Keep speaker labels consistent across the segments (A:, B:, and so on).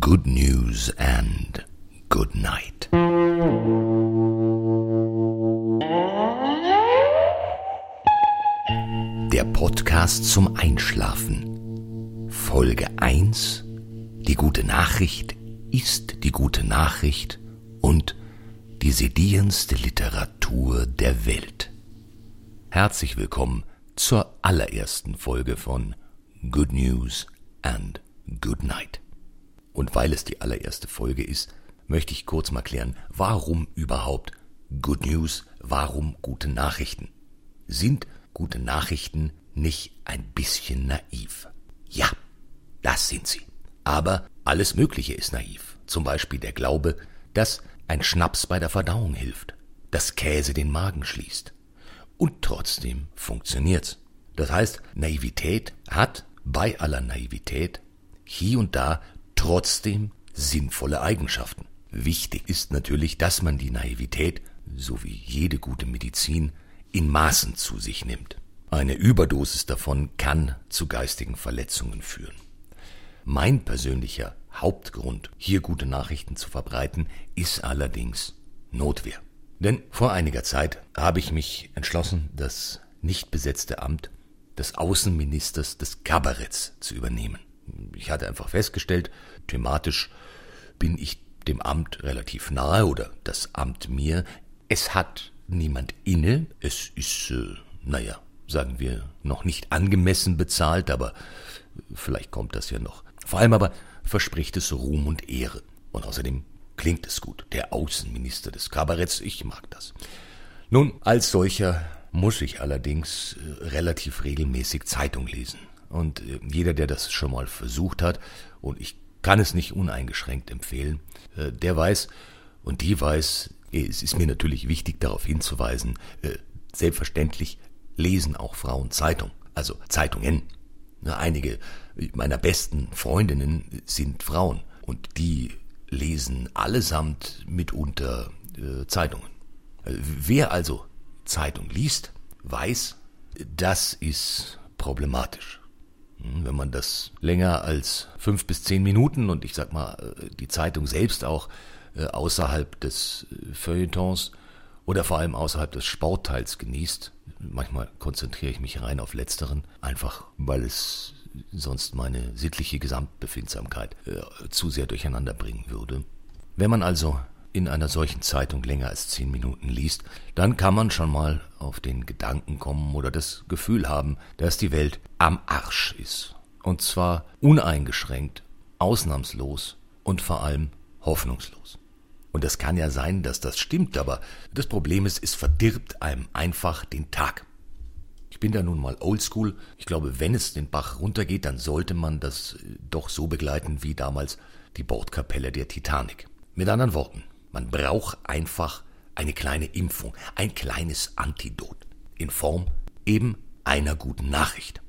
A: Good News and Good Night. Der Podcast zum Einschlafen. Folge 1. Die gute Nachricht ist die gute Nachricht und die sedierendste Literatur der Welt. Herzlich willkommen zur allerersten Folge von Good News and Good Night. Und weil es die allererste Folge ist, möchte ich kurz mal klären, warum überhaupt Good News, warum gute Nachrichten? Sind gute Nachrichten nicht ein bisschen naiv? Ja, das sind sie. Aber alles Mögliche ist naiv. Zum Beispiel der Glaube, dass ein Schnaps bei der Verdauung hilft, dass Käse den Magen schließt. Und trotzdem funktioniert's. Das heißt, Naivität hat bei aller Naivität hier und da trotzdem sinnvolle Eigenschaften. Wichtig ist natürlich, dass man die Naivität, so wie jede gute Medizin, in Maßen zu sich nimmt. Eine Überdosis davon kann zu geistigen Verletzungen führen. Mein persönlicher Hauptgrund, hier gute Nachrichten zu verbreiten, ist allerdings Notwehr. Denn vor einiger Zeit habe ich mich entschlossen, das nicht besetzte Amt des Außenministers des Kabaretts zu übernehmen. Ich hatte einfach festgestellt, thematisch bin ich dem Amt relativ nahe oder das Amt mir. Es hat niemand inne, es ist, äh, naja, sagen wir, noch nicht angemessen bezahlt, aber vielleicht kommt das ja noch. Vor allem aber verspricht es Ruhm und Ehre. Und außerdem klingt es gut. Der Außenminister des Kabaretts, ich mag das. Nun, als solcher muss ich allerdings äh, relativ regelmäßig Zeitung lesen. Und äh, jeder, der das schon mal versucht hat, und ich kann es nicht uneingeschränkt empfehlen, äh, der weiß und die weiß, es ist mir natürlich wichtig darauf hinzuweisen, selbstverständlich lesen auch Frauen Zeitung, also Zeitungen. Einige meiner besten Freundinnen sind Frauen und die lesen allesamt mitunter Zeitungen. Wer also Zeitung liest, weiß, das ist problematisch. Hm, wenn man das länger als fünf bis zehn Minuten und ich sag mal äh, die Zeitung selbst auch äh, außerhalb des äh, Feuilletons oder vor allem außerhalb des Sportteils genießt, manchmal konzentriere ich mich rein auf letzteren, einfach weil es sonst meine sittliche Gesamtbefindsamkeit zu sehr durcheinander bringen würde. Wenn man also in einer solchen Zeitung länger als zehn Minuten liest, dann kann man schon mal auf den Gedanken kommen oder das Gefühl haben, dass die Welt am Arsch ist. Und zwar uneingeschränkt, ausnahmslos und vor allem hoffnungslos. Und es kann ja sein, dass das stimmt, aber das Problem ist, es verdirbt einem einfach den Tag. Ich bin da nun mal oldschool. Ich glaube, wenn es den Bach runtergeht, dann sollte man das doch so begleiten wie damals die Bordkapelle der Titanic. Mit anderen Worten, man braucht einfach eine kleine Impfung, ein kleines Antidot in Form eben einer guten Nachricht.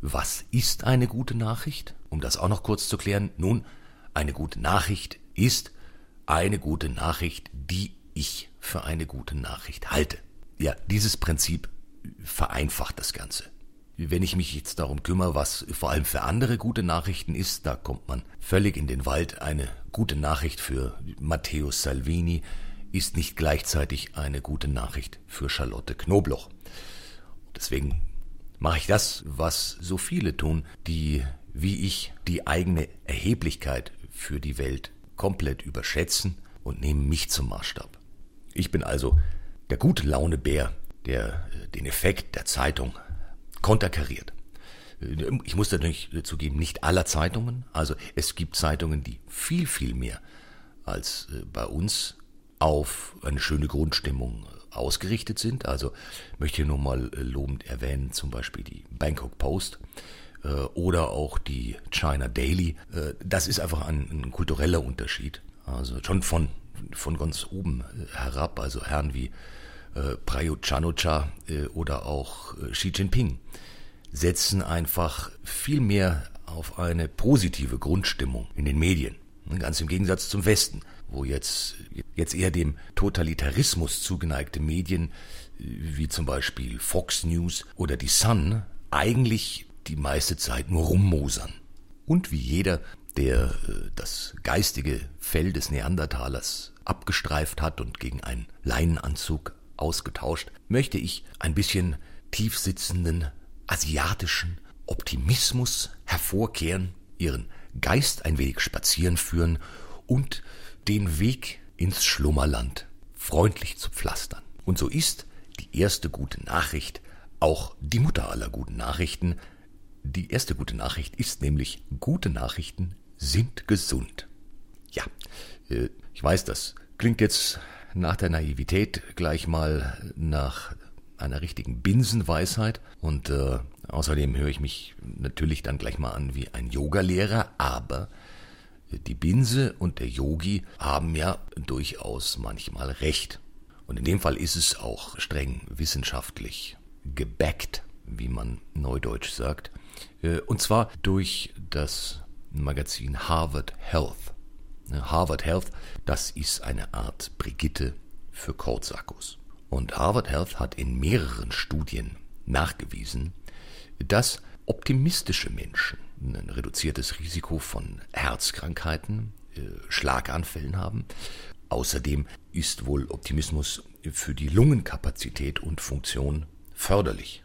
A: Was ist eine gute Nachricht? Um das auch noch kurz zu klären, nun, eine gute Nachricht ist eine gute Nachricht, die ich für eine gute Nachricht halte. Ja, dieses Prinzip vereinfacht das Ganze. Wenn ich mich jetzt darum kümmere, was vor allem für andere gute Nachrichten ist, da kommt man völlig in den Wald. Eine gute Nachricht für Matteo Salvini ist nicht gleichzeitig eine gute Nachricht für Charlotte Knobloch. Deswegen mache ich das, was so viele tun, die, wie ich, die eigene Erheblichkeit für die Welt komplett überschätzen und nehmen mich zum Maßstab. Ich bin also der gute Launebär, der den Effekt der Zeitung konterkariert. Ich muss natürlich zugeben, nicht aller Zeitungen. Also es gibt Zeitungen, die viel, viel mehr als äh, bei uns auf eine schöne Grundstimmung äh, ausgerichtet sind. Also möchte hier nur mal äh, lobend erwähnen, zum Beispiel die Bangkok Post oder auch die China Daily. Das ist einfach ein, ein kultureller Unterschied. Also schon von, von ganz oben herab, also Herren wie äh, Prayut Chanucha äh, oder auch äh, Xi Jinping setzen einfach viel mehr auf eine positive Grundstimmung in den Medien. Ganz im Gegensatz zum Westen, wo jetzt, jetzt eher dem Totalitarismus zugeneigte Medien äh, wie zum Beispiel Fox News oder die Sun eigentlich die meiste Zeit nur rummosern. Und wie jeder, der äh, das geistige Fell des Neandertalers abgestreift hat und gegen einen Leinenanzug ausgetauscht, möchte ich ein bisschen tiefsitzenden asiatischen Optimismus hervorkehren, ihren Geist ein wenig spazieren führen und den Weg ins Schlummerland freundlich zu pflastern. Und so ist die erste gute Nachricht auch die Mutter aller guten Nachrichten. Die erste gute Nachricht ist nämlich, gute Nachrichten sind gesund. Ja, äh, ich weiß, das klingt jetzt nach der Naivität gleich mal nach einer richtigen Binsenweisheit und äh, außerdem höre ich mich natürlich dann gleich mal an wie ein Yogalehrer, aber die Binse und der Yogi haben ja durchaus manchmal recht. Und in dem Fall ist es auch streng wissenschaftlich gebackt, wie man neudeutsch sagt. Äh, und zwar durch das Magazin Harvard Health. Harvard Health, das ist eine Art Brigitte für Kurzsackos. Und Harvard Health hat in mehreren Studien nachgewiesen, dass optimistische Menschen ein reduziertes Risiko von Herzkrankheiten, äh, Schlaganfällen haben. Außerdem ist wohl Optimismus für die Lungenkapazität und Funktion förderlich.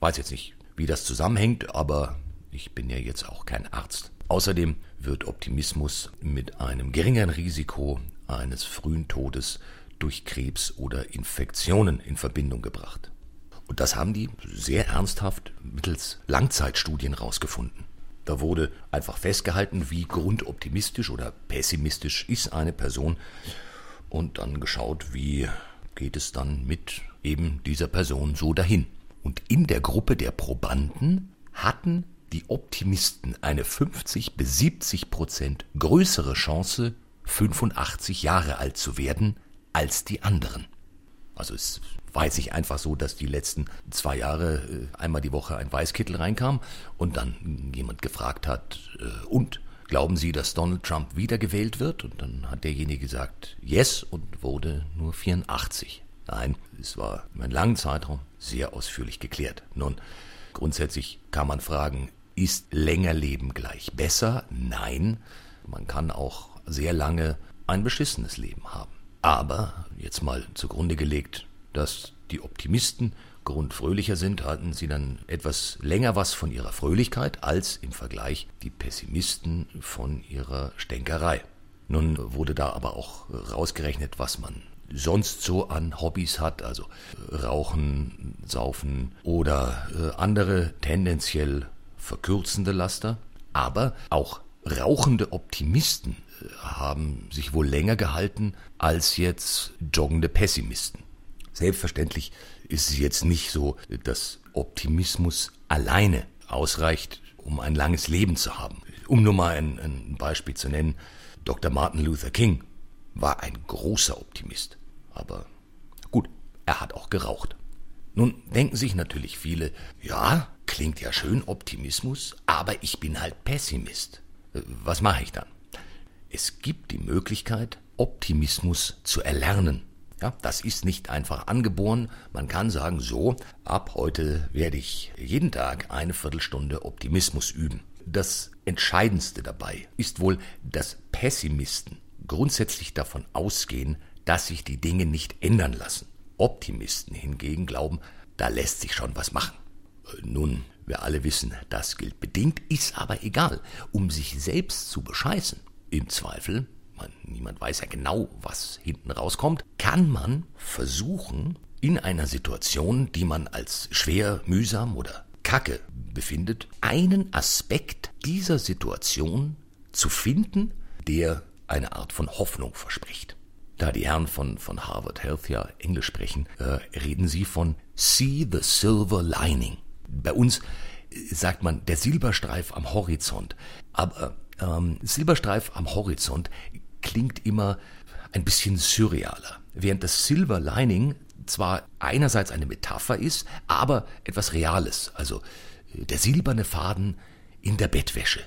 A: Weiß jetzt nicht, wie das zusammenhängt, aber ich bin ja jetzt auch kein Arzt. Außerdem wird Optimismus mit einem geringeren Risiko eines frühen Todes durch Krebs oder Infektionen in Verbindung gebracht. Und das haben die sehr ernsthaft mittels Langzeitstudien rausgefunden. Da wurde einfach festgehalten, wie grundoptimistisch oder pessimistisch ist eine Person und dann geschaut, wie geht es dann mit eben dieser Person so dahin. Und in der Gruppe der Probanden hatten die Optimisten eine 50 bis 70 Prozent größere Chance, 85 Jahre alt zu werden, als die anderen. Also es weiß ich einfach so, dass die letzten zwei Jahre äh, einmal die Woche ein Weißkittel reinkam und dann jemand gefragt hat, äh, und glauben Sie, dass Donald Trump wiedergewählt wird? Und dann hat derjenige gesagt, yes, und wurde nur 84. Nein, es war über einen langen Zeitraum sehr ausführlich geklärt. Nun, grundsätzlich kann man fragen, ist länger Leben gleich besser? Nein, man kann auch sehr lange ein beschissenes Leben haben. Aber, jetzt mal zugrunde gelegt, dass die Optimisten grundfröhlicher sind, hatten sie dann etwas länger was von ihrer Fröhlichkeit als im Vergleich die Pessimisten von ihrer Stänkerei. Nun wurde da aber auch rausgerechnet, was man sonst so an Hobbys hat, also Rauchen, Saufen oder äh, andere tendenziell verkürzende Laster. Aber auch rauchende Optimisten äh, haben sich wohl länger gehalten als jetzt joggende Pessimisten. Selbstverständlich ist es jetzt nicht so, dass Optimismus alleine ausreicht, um ein langes Leben zu haben. Um nur mal ein, ein Beispiel zu nennen, Dr. Martin Luther King war ein großer Optimist. Aber gut, er hat auch geraucht. Nun denken sich natürlich viele, ja, klingt ja schön Optimismus, aber ich bin halt Pessimist. Äh, was mache ich dann? Es gibt die Möglichkeit, Optimismus zu erlernen. Ja, das ist nicht einfach angeboren. Man kann sagen, so, ab heute werde ich jeden Tag eine Viertelstunde Optimismus üben. Das Entscheidendste dabei ist wohl, dass Pessimisten grundsätzlich davon ausgehen, dass sich die Dinge nicht ändern lassen. Optimisten hingegen glauben, da lässt sich schon was machen. Nun, wir alle wissen, das gilt bedingt, ist aber egal. Um sich selbst zu bescheißen, im Zweifel man, niemand weiß ja genau, was hinten rauskommt, kann man versuchen, in einer Situation, die man als schwer, mühsam oder kacke befindet, einen Aspekt dieser Situation zu finden, der eine Art von Hoffnung verspricht. Da die Herren von, von Harvard Health ja Englisch sprechen, äh, reden sie von See the Silver Lining. Bei uns sagt man der Silberstreif am Horizont. Aber ähm, Silberstreif am Horizont klingt immer ein bisschen surrealer. Während das Silver Lining zwar einerseits eine Metapher ist, aber etwas Reales. Also äh, der silberne Faden in der Bettwäsche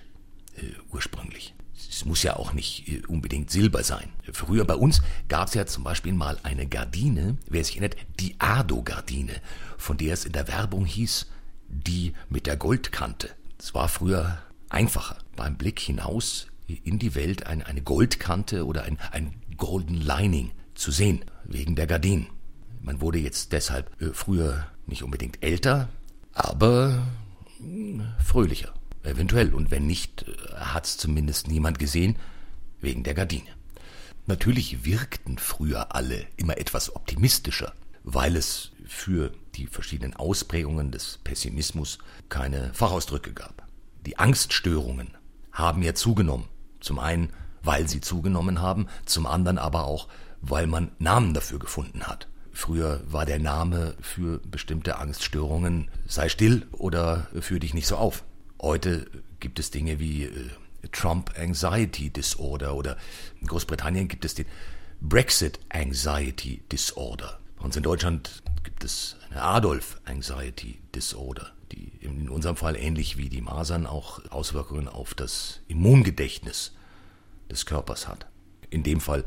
A: äh, ursprünglich. Es muss ja auch nicht äh, unbedingt Silber sein. Früher bei uns gab es ja zum Beispiel mal eine Gardine, wer sich erinnert, die Ado-Gardine, von der es in der Werbung hieß, die mit der Goldkante. Es war früher einfacher, beim Blick hinaus in die Welt eine, eine Goldkante oder ein, ein Golden Lining zu sehen, wegen der Gardinen. Man wurde jetzt deshalb äh, früher nicht unbedingt älter, aber äh, fröhlicher, eventuell. Und wenn nicht, äh, hat es zumindest niemand gesehen, wegen der Gardine. Natürlich wirkten früher alle immer etwas optimistischer, weil es für die verschiedenen Ausprägungen des Pessimismus keine Fachausdrücke gab. Die Angststörungen haben ja zugenommen. Zum einen, weil sie zugenommen haben, zum anderen aber auch, weil man Namen dafür gefunden hat. Früher war der Name für bestimmte Angststörungen sei still oder führ dich nicht so auf. Heute gibt es Dinge wie äh, Trump Anxiety Disorder oder in Großbritannien gibt es den Brexit Anxiety Disorder. Bei uns in Deutschland gibt es eine Adolf Anxiety Disorder, die in unserem Fall ähnlich wie die Masern auch Auswirkungen auf das Immungedächtnis des Körpers hat. In dem Fall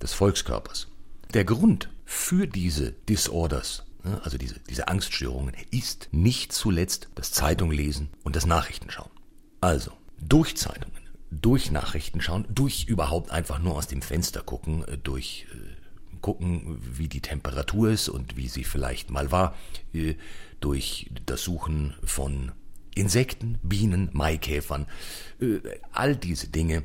A: des Volkskörpers. Der Grund für diese Disorders, ne, also diese, diese Angststörungen, ist nicht zuletzt das Zeitunglesen und das Nachrichtenschauen. Also, durch Zeitungen, durch Nachrichtenschauen, durch überhaupt einfach nur aus dem Fenster gucken, äh, durch äh, gucken, wie die Temperatur ist und wie sie vielleicht mal war, äh, durch das Suchen von Insekten, Bienen, Maikäfern, all diese Dinge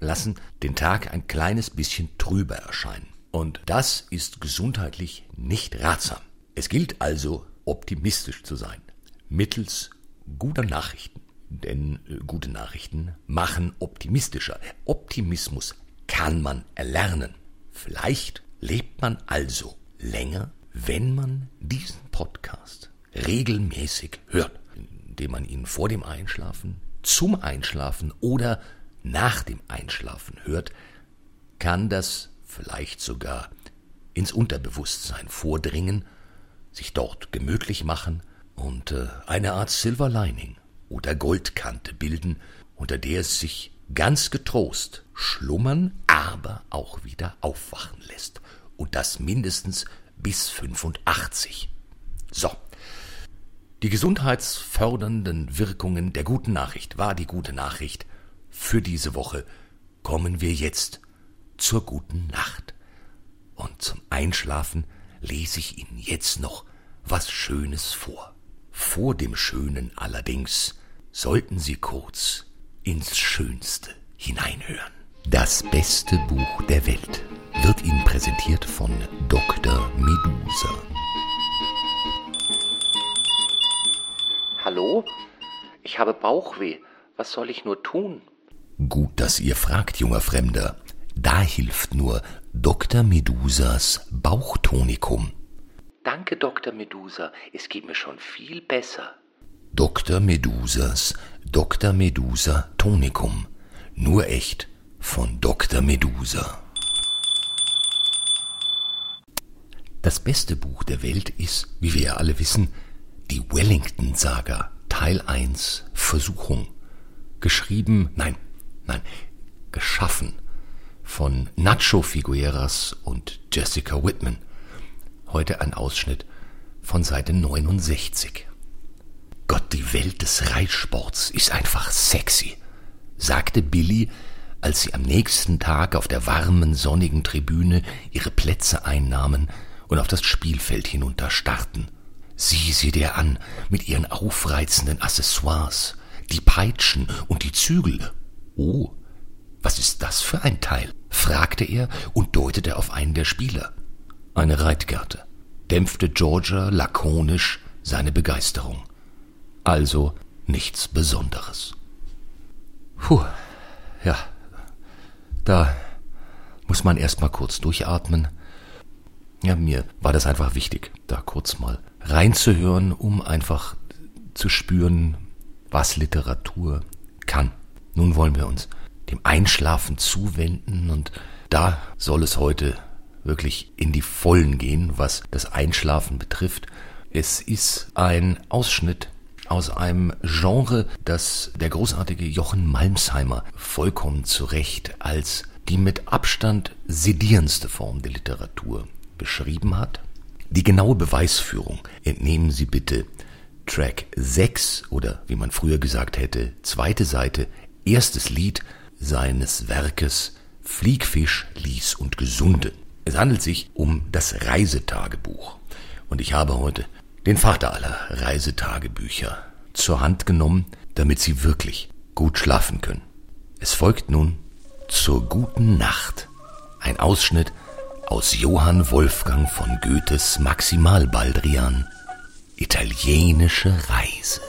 A: lassen den Tag ein kleines bisschen trüber erscheinen. Und das ist gesundheitlich nicht ratsam. Es gilt also, optimistisch zu sein, mittels guter Nachrichten. Denn äh, gute Nachrichten machen optimistischer. Optimismus kann man erlernen. Vielleicht lebt man also länger, wenn man diesen Podcast regelmäßig hört, indem man ihn vor dem Einschlafen, zum Einschlafen oder nach dem Einschlafen hört, kann das vielleicht sogar ins Unterbewusstsein vordringen, sich dort gemütlich machen und äh, eine Art Silver Lining oder Goldkante bilden, unter der es sich ganz getrost schlummern, aber auch wieder aufwachen lässt. Und das mindestens bis 85. So. Die gesundheitsfördernden Wirkungen der guten Nachricht war die gute Nachricht für diese Woche. Kommen wir jetzt zur guten Nacht. Und zum Einschlafen lese ich Ihnen jetzt noch was Schönes vor. Vor dem Schönen allerdings sollten Sie kurz ins Schönste hineinhören. Das beste Buch der Welt wird Ihnen präsentiert von Dr. Medusa.
B: Hallo? Ich habe Bauchweh. Was soll ich nur tun?
A: Gut, dass ihr fragt, junger Fremder. Da hilft nur Dr. Medusas Bauchtonikum.
B: Danke, Dr. Medusa. Es geht mir schon viel besser.
A: Dr. Medusas Dr. Medusa Tonikum. Nur echt von Dr. Medusa. Das beste Buch der Welt ist, wie wir ja alle wissen, die Wellington-Saga, Teil 1, Versuchung. Geschrieben, nein, nein, geschaffen von Nacho Figueras und Jessica Whitman. Heute ein Ausschnitt von Seite 69. Gott, die Welt des Reitsports ist einfach sexy, sagte Billy, als sie am nächsten Tag auf der warmen, sonnigen Tribüne ihre Plätze einnahmen und auf das Spielfeld hinunter starrten. Sieh sie dir an, mit ihren aufreizenden Accessoires, die Peitschen und die Zügel. Oh, was ist das für ein Teil? fragte er und deutete auf einen der Spieler. Eine Reitgerte, dämpfte Georgia lakonisch seine Begeisterung. Also nichts Besonderes. Puh, ja, da muss man erst mal kurz durchatmen. Ja, mir war das einfach wichtig, da kurz mal reinzuhören, um einfach zu spüren, was Literatur kann. Nun wollen wir uns dem Einschlafen zuwenden und da soll es heute wirklich in die Vollen gehen, was das Einschlafen betrifft. Es ist ein Ausschnitt aus einem Genre, das der großartige Jochen Malmsheimer vollkommen zu Recht als die mit Abstand sedierendste Form der Literatur beschrieben hat. Die genaue Beweisführung entnehmen Sie bitte Track 6 oder wie man früher gesagt hätte, zweite Seite, erstes Lied seines Werkes Fliegfisch, Lies und Gesunde. Es handelt sich um das Reisetagebuch. Und ich habe heute den Vater aller Reisetagebücher zur Hand genommen, damit Sie wirklich gut schlafen können. Es folgt nun zur guten Nacht ein Ausschnitt aus Johann Wolfgang von Goethes Maximalbaldrian Italienische Reise.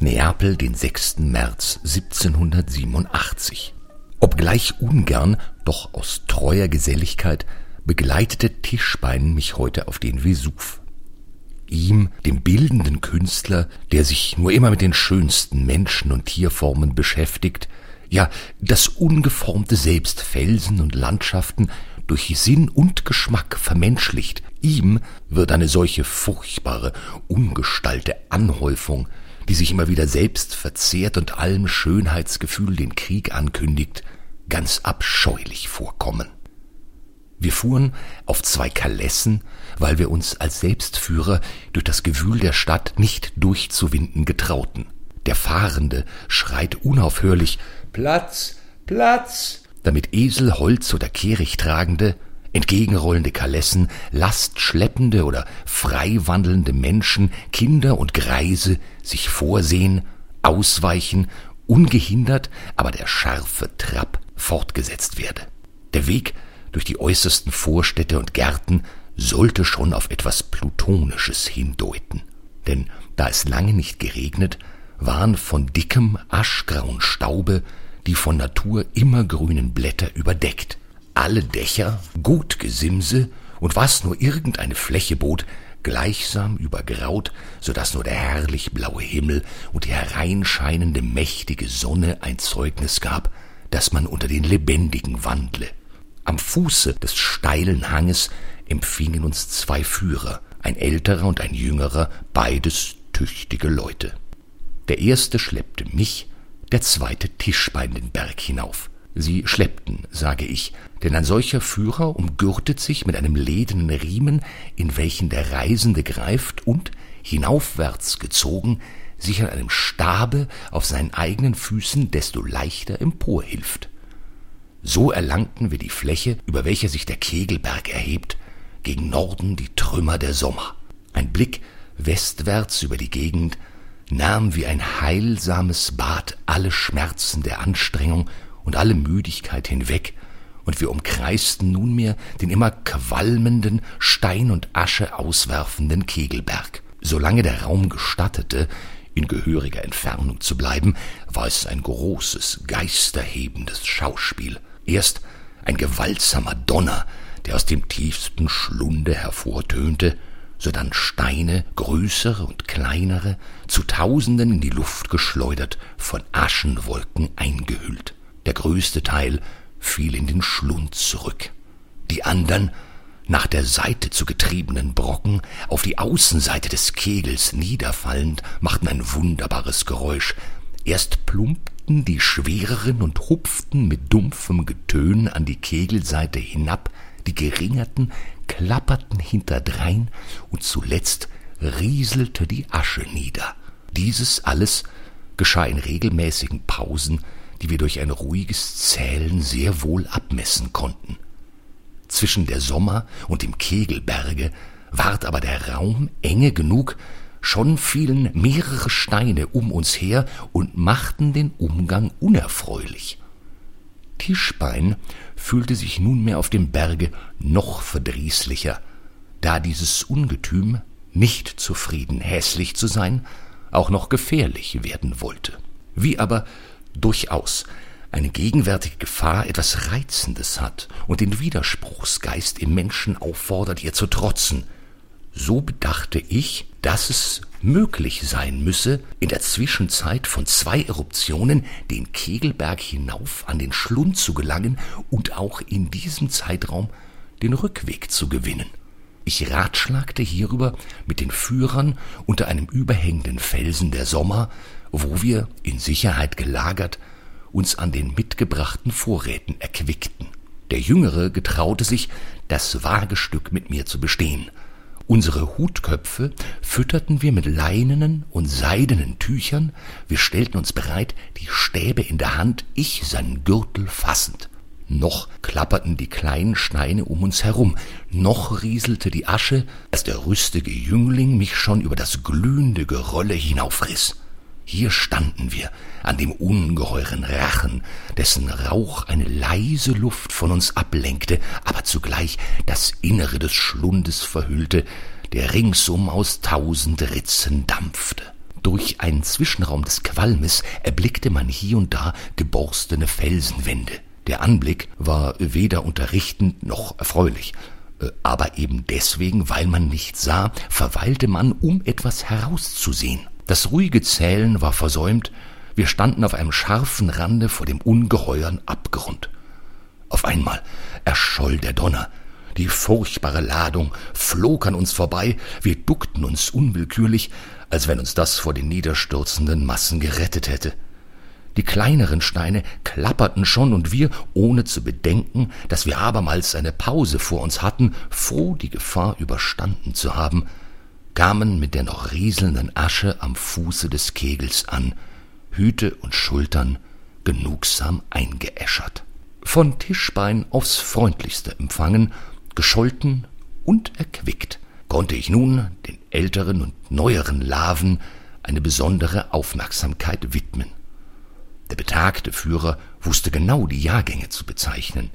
A: Neapel, den 6. März 1787. Obgleich ungern, doch aus treuer Geselligkeit begleitete Tischbein mich heute auf den Vesuv. Ihm, dem bildenden Künstler, der sich nur immer mit den schönsten Menschen und Tierformen beschäftigt, ja das ungeformte Selbst Felsen und Landschaften durch Sinn und Geschmack vermenschlicht, ihm wird eine solche furchtbare, ungestalte Anhäufung, die sich immer wieder selbst verzehrt und allem Schönheitsgefühl den Krieg ankündigt, ganz abscheulich vorkommen. Wir fuhren auf zwei Kalessen, weil wir uns als Selbstführer durch das Gewühl der Stadt nicht durchzuwinden getrauten. Der Fahrende schreit unaufhörlich Platz, Platz, damit Esel, Holz oder Kehricht tragende, entgegenrollende Kalessen, lastschleppende oder frei wandelnde Menschen, Kinder und Greise sich vorsehen, ausweichen, ungehindert, aber der scharfe Trab fortgesetzt werde. Der Weg durch die äußersten Vorstädte und Gärten sollte schon auf etwas Plutonisches hindeuten. Denn da es lange nicht geregnet, waren von dickem, aschgrauen Staube die von Natur immergrünen Blätter überdeckt. Alle Dächer, gut Gesimse und was nur irgendeine Fläche bot, gleichsam übergraut, so dass nur der herrlich blaue Himmel und die hereinscheinende mächtige Sonne ein Zeugnis gab, dass man unter den Lebendigen wandle. Am Fuße des steilen Hanges empfingen uns zwei Führer, ein älterer und ein jüngerer, beides tüchtige Leute. Der erste schleppte mich, der zweite Tischbein den Berg hinauf. Sie schleppten, sage ich, denn ein solcher Führer umgürtet sich mit einem ledenen Riemen, in welchen der Reisende greift und, hinaufwärts gezogen, sich an einem Stabe auf seinen eigenen Füßen desto leichter emporhilft. So erlangten wir die Fläche, über welche sich der Kegelberg erhebt, gegen Norden die Trümmer der Sommer. Ein Blick westwärts über die Gegend nahm wie ein heilsames Bad alle Schmerzen der Anstrengung und alle Müdigkeit hinweg, und wir umkreisten nunmehr den immer qualmenden, Stein und Asche auswerfenden Kegelberg. Solange der Raum gestattete, in gehöriger Entfernung zu bleiben, war es ein großes, geisterhebendes Schauspiel. Erst ein gewaltsamer Donner, der aus dem tiefsten Schlunde hervortönte, sodann Steine, größere und kleinere, zu Tausenden in die Luft geschleudert, von Aschenwolken eingehüllt. Der größte Teil fiel in den Schlund zurück. Die andern, nach der Seite zu getriebenen Brocken, auf die Außenseite des Kegels niederfallend, machten ein wunderbares Geräusch. Erst plumpten die schwereren und hupften mit dumpfem Getön an die Kegelseite hinab, die geringerten klapperten hinterdrein und zuletzt rieselte die Asche nieder. Dieses alles geschah in regelmäßigen Pausen, die wir durch ein ruhiges Zählen sehr wohl abmessen konnten. Zwischen der Sommer und dem Kegelberge ward aber der Raum enge genug, schon fielen mehrere Steine um uns her und machten den Umgang unerfreulich. Tischbein fühlte sich nunmehr auf dem Berge noch verdrießlicher, da dieses Ungetüm, nicht zufrieden hässlich zu sein, auch noch gefährlich werden wollte. Wie aber durchaus eine gegenwärtige Gefahr etwas Reizendes hat und den Widerspruchsgeist im Menschen auffordert, ihr zu trotzen, so bedachte ich, dass es möglich sein müsse, in der Zwischenzeit von zwei Eruptionen den Kegelberg hinauf an den Schlund zu gelangen und auch in diesem Zeitraum den Rückweg zu gewinnen. Ich ratschlagte hierüber mit den Führern unter einem überhängenden Felsen der Sommer, wo wir, in Sicherheit gelagert, uns an den mitgebrachten Vorräten erquickten. Der Jüngere getraute sich, das Wagestück mit mir zu bestehen. Unsere Hutköpfe fütterten wir mit leinenen und seidenen Tüchern, wir stellten uns bereit, die Stäbe in der Hand, ich seinen Gürtel fassend. Noch klapperten die kleinen Steine um uns herum, noch rieselte die Asche, als der rüstige Jüngling mich schon über das glühende Gerölle hinaufriß. Hier standen wir an dem ungeheuren Rachen, dessen Rauch eine leise Luft von uns ablenkte, aber zugleich das Innere des Schlundes verhüllte, der ringsum aus tausend Ritzen dampfte. Durch einen Zwischenraum des Qualmes erblickte man hier und da geborstene Felsenwände. Der Anblick war weder unterrichtend noch erfreulich, äh, aber eben deswegen, weil man nichts sah, verweilte man, um etwas herauszusehen. Das ruhige Zählen war versäumt, wir standen auf einem scharfen Rande vor dem ungeheuren Abgrund. Auf einmal erscholl der Donner, die furchtbare Ladung flog an uns vorbei, wir duckten uns unwillkürlich, als wenn uns das vor den niederstürzenden Massen gerettet hätte. Die kleineren Steine klapperten schon, und wir, ohne zu bedenken, dass wir abermals eine Pause vor uns hatten, froh die Gefahr überstanden zu haben, kamen mit der noch rieselnden Asche am Fuße des Kegels an, Hüte und Schultern genugsam eingeäschert. Von Tischbein aufs freundlichste empfangen, gescholten und erquickt, konnte ich nun den älteren und neueren Larven eine besondere Aufmerksamkeit widmen. Der betagte Führer wusste genau die Jahrgänge zu bezeichnen.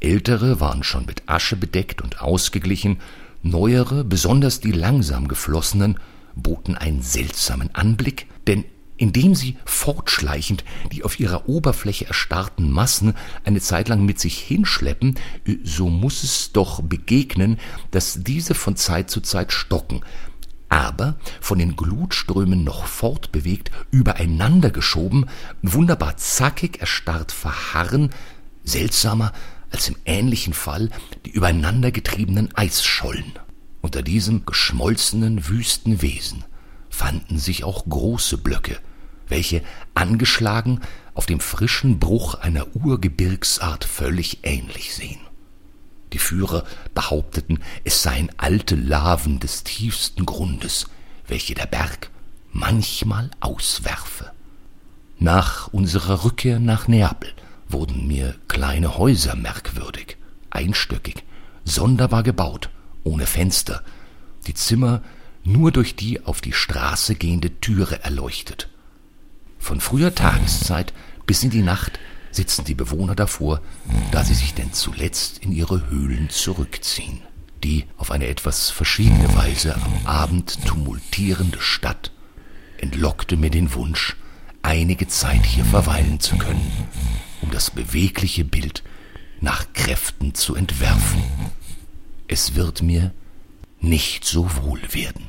A: Ältere waren schon mit Asche bedeckt und ausgeglichen, Neuere, besonders die langsam geflossenen, boten einen seltsamen Anblick, denn indem sie fortschleichend die auf ihrer Oberfläche erstarrten Massen eine Zeit lang mit sich hinschleppen, so muss es doch begegnen, dass diese von Zeit zu Zeit stocken, aber von den Glutströmen noch fortbewegt, übereinander geschoben, wunderbar zackig erstarrt verharren, seltsamer als im ähnlichen Fall die übereinander getriebenen Eisschollen. Unter diesem geschmolzenen, wüsten Wesen fanden sich auch große Blöcke, welche angeschlagen auf dem frischen Bruch einer Urgebirgsart völlig ähnlich sehen. Die Führer behaupteten, es seien alte Laven des tiefsten Grundes, welche der Berg manchmal auswerfe. Nach unserer Rückkehr nach Neapel wurden mir kleine Häuser merkwürdig, einstöckig, sonderbar gebaut, ohne Fenster, die Zimmer nur durch die auf die Straße gehende Türe erleuchtet. Von früher Tageszeit bis in die Nacht sitzen die Bewohner davor, da sie sich denn zuletzt in ihre Höhlen zurückziehen. Die auf eine etwas verschiedene Weise am Abend tumultierende Stadt entlockte mir den Wunsch, einige Zeit hier verweilen zu können um das bewegliche Bild nach Kräften zu entwerfen. Es wird mir nicht so wohl werden.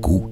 A: Gut